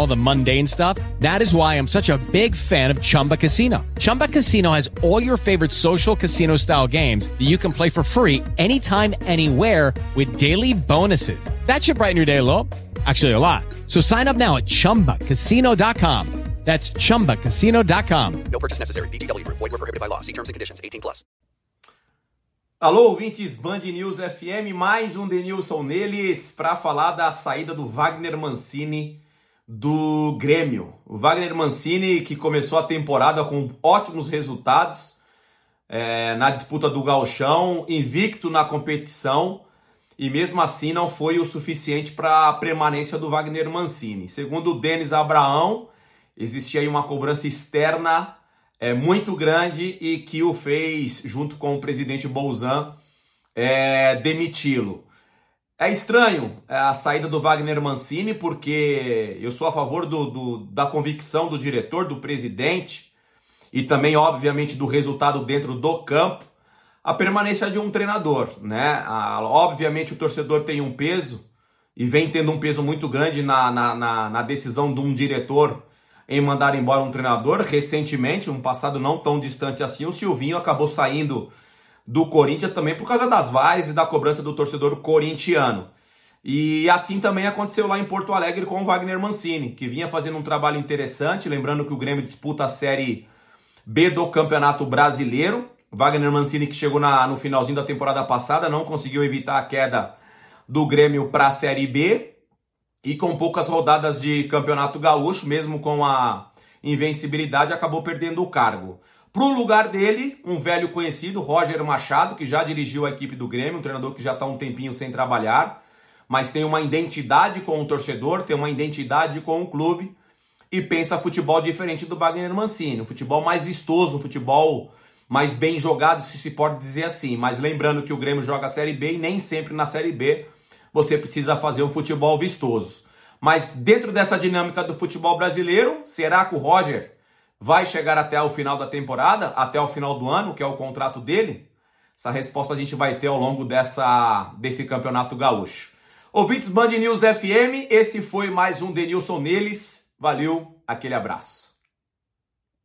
all the mundane stuff. That is why I'm such a big fan of Chumba Casino. Chumba Casino has all your favorite social casino style games that you can play for free anytime, anywhere with daily bonuses. That should brighten your day a little. Actually, a lot. So sign up now at chumbacasino.com. That's chumbacasino.com. No purchase necessary. VGW Group. Void were prohibited by law. See terms and conditions. 18 plus. Alô, ouvintes Band News FM, mais um Denilson neles para falar da saída do Wagner Mancini do Grêmio. O Wagner Mancini que começou a temporada com ótimos resultados é, na disputa do gauchão, invicto na competição e mesmo assim não foi o suficiente para a permanência do Wagner Mancini. Segundo o Denis Abraão, existia aí uma cobrança externa é, muito grande e que o fez, junto com o presidente Bolzan, é, demiti-lo. É estranho é, a saída do Wagner Mancini, porque eu sou a favor do, do, da convicção do diretor, do presidente, e também, obviamente, do resultado dentro do campo, a permanência de um treinador. Né? A, obviamente, o torcedor tem um peso, e vem tendo um peso muito grande na, na, na, na decisão de um diretor em mandar embora um treinador. Recentemente, um passado não tão distante assim, o Silvinho acabou saindo do Corinthians também por causa das vaias e da cobrança do torcedor corintiano. E assim também aconteceu lá em Porto Alegre com o Wagner Mancini, que vinha fazendo um trabalho interessante, lembrando que o Grêmio disputa a Série B do Campeonato Brasileiro. Wagner Mancini que chegou na, no finalzinho da temporada passada, não conseguiu evitar a queda do Grêmio para a Série B, e com poucas rodadas de campeonato gaúcho, mesmo com a invencibilidade, acabou perdendo o cargo. Para o lugar dele, um velho conhecido, Roger Machado, que já dirigiu a equipe do Grêmio, um treinador que já está um tempinho sem trabalhar, mas tem uma identidade com o torcedor, tem uma identidade com o clube e pensa futebol diferente do Wagner Mancini, um futebol mais vistoso, um futebol mais bem jogado, se se pode dizer assim. Mas lembrando que o Grêmio joga a Série B e nem sempre na Série B você precisa fazer um futebol vistoso. Mas dentro dessa dinâmica do futebol brasileiro, será que o Roger vai chegar até o final da temporada, até o final do ano, que é o contrato dele? Essa resposta a gente vai ter ao longo dessa, desse campeonato gaúcho. Ouvintes Band News FM, esse foi mais um Denilson Neles. Valeu, aquele abraço.